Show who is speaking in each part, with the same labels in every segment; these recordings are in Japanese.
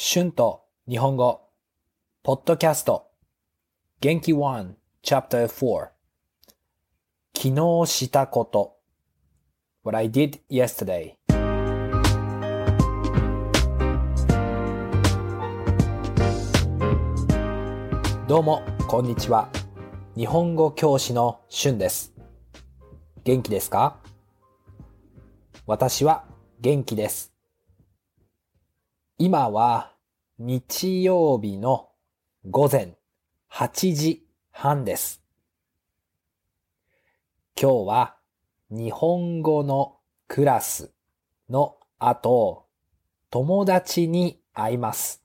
Speaker 1: 春と日本語、ポッドキャスト、元気1 Chapter 4昨日したこと What I did yesterday どうも、こんにちは。日本語教師の春です。元気ですか？私は元気です。今は日曜日の午前8時半です。今日は日本語のクラスの後、友達に会います。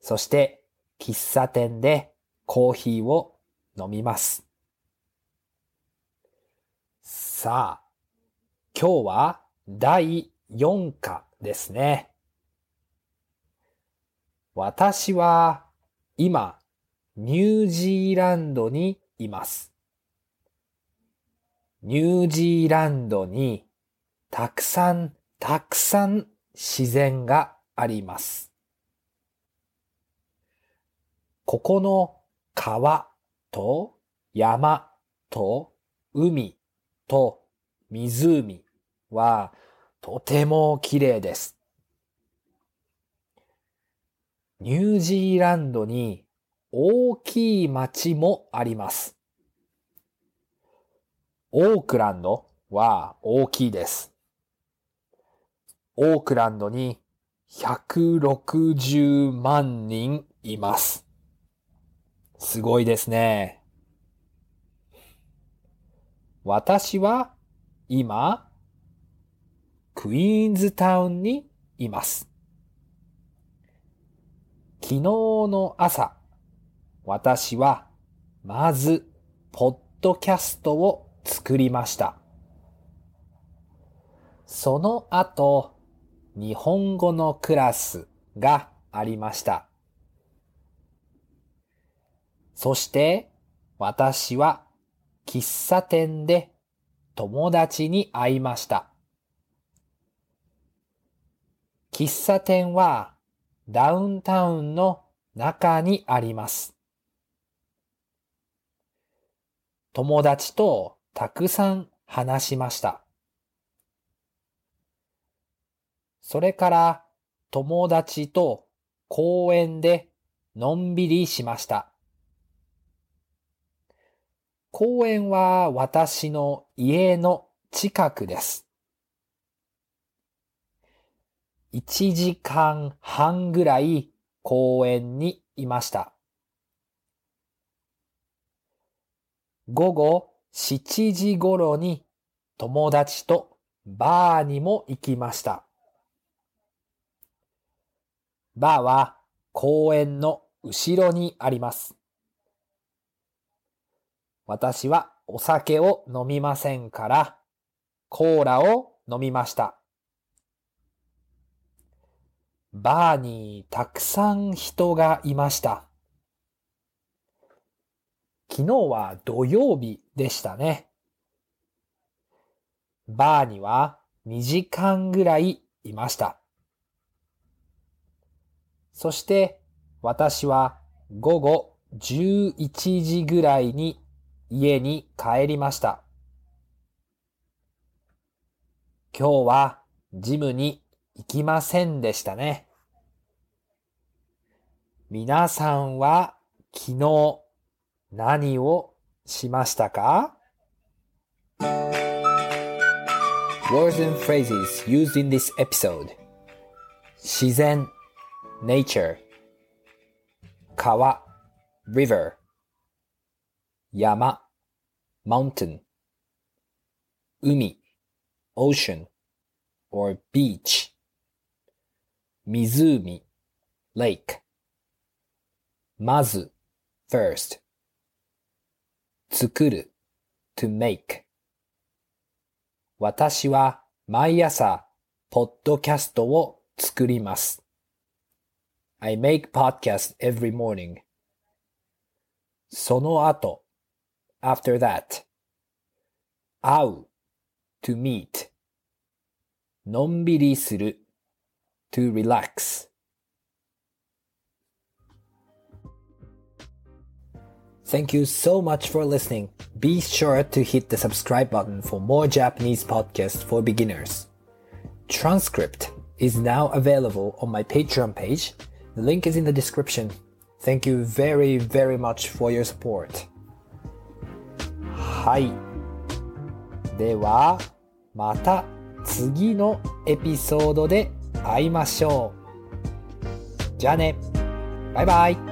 Speaker 1: そして喫茶店でコーヒーを飲みます。さあ、今日は第4課ですね。私は今、ニュージーランドにいます。ニュージーランドにたくさんたくさん自然があります。ここの川と山と海と湖はとても綺麗です。ニュージーランドに大きい町もあります。オークランドは大きいです。オークランドに160万人います。すごいですね。私は今、クイーンズタウンにいます。昨日の朝、私はまず、ポッドキャストを作りました。その後、日本語のクラスがありました。そして、私は喫茶店で友達に会いました。喫茶店はダウンタウンの中にあります。友達とたくさん話しました。それから友達と公園でのんびりしました。公園は私の家の近くです。1時間半ぐらい公園にいました。午後7時頃に友達とバーにも行きました。バーは公園の後ろにあります。私はお酒を飲みませんから、コーラを飲みました。バーにたくさん人がいました。昨日は土曜日でしたね。バーには2時間ぐらいいました。そして私は午後11時ぐらいに家に帰りました。今日はジムに行きませんでしたね。皆さんは昨日何をしましたか ?Words and phrases used in this episode 自然 nature 川 river 山 mountain 海 ocean or beach 湖 lake まず first 作る to make 私は毎朝ポッドキャストを作ります I make podcast every morning その後 after that 会う to meet のんびりする to relax. Thank you so much for listening. Be sure to hit the subscribe button for more Japanese podcasts for beginners. Transcript is now available on my Patreon page. The link is in the description. Thank you very, very much for your support. はい。では、また次のエピソードで 会いましょう。じゃあね。バイバイ。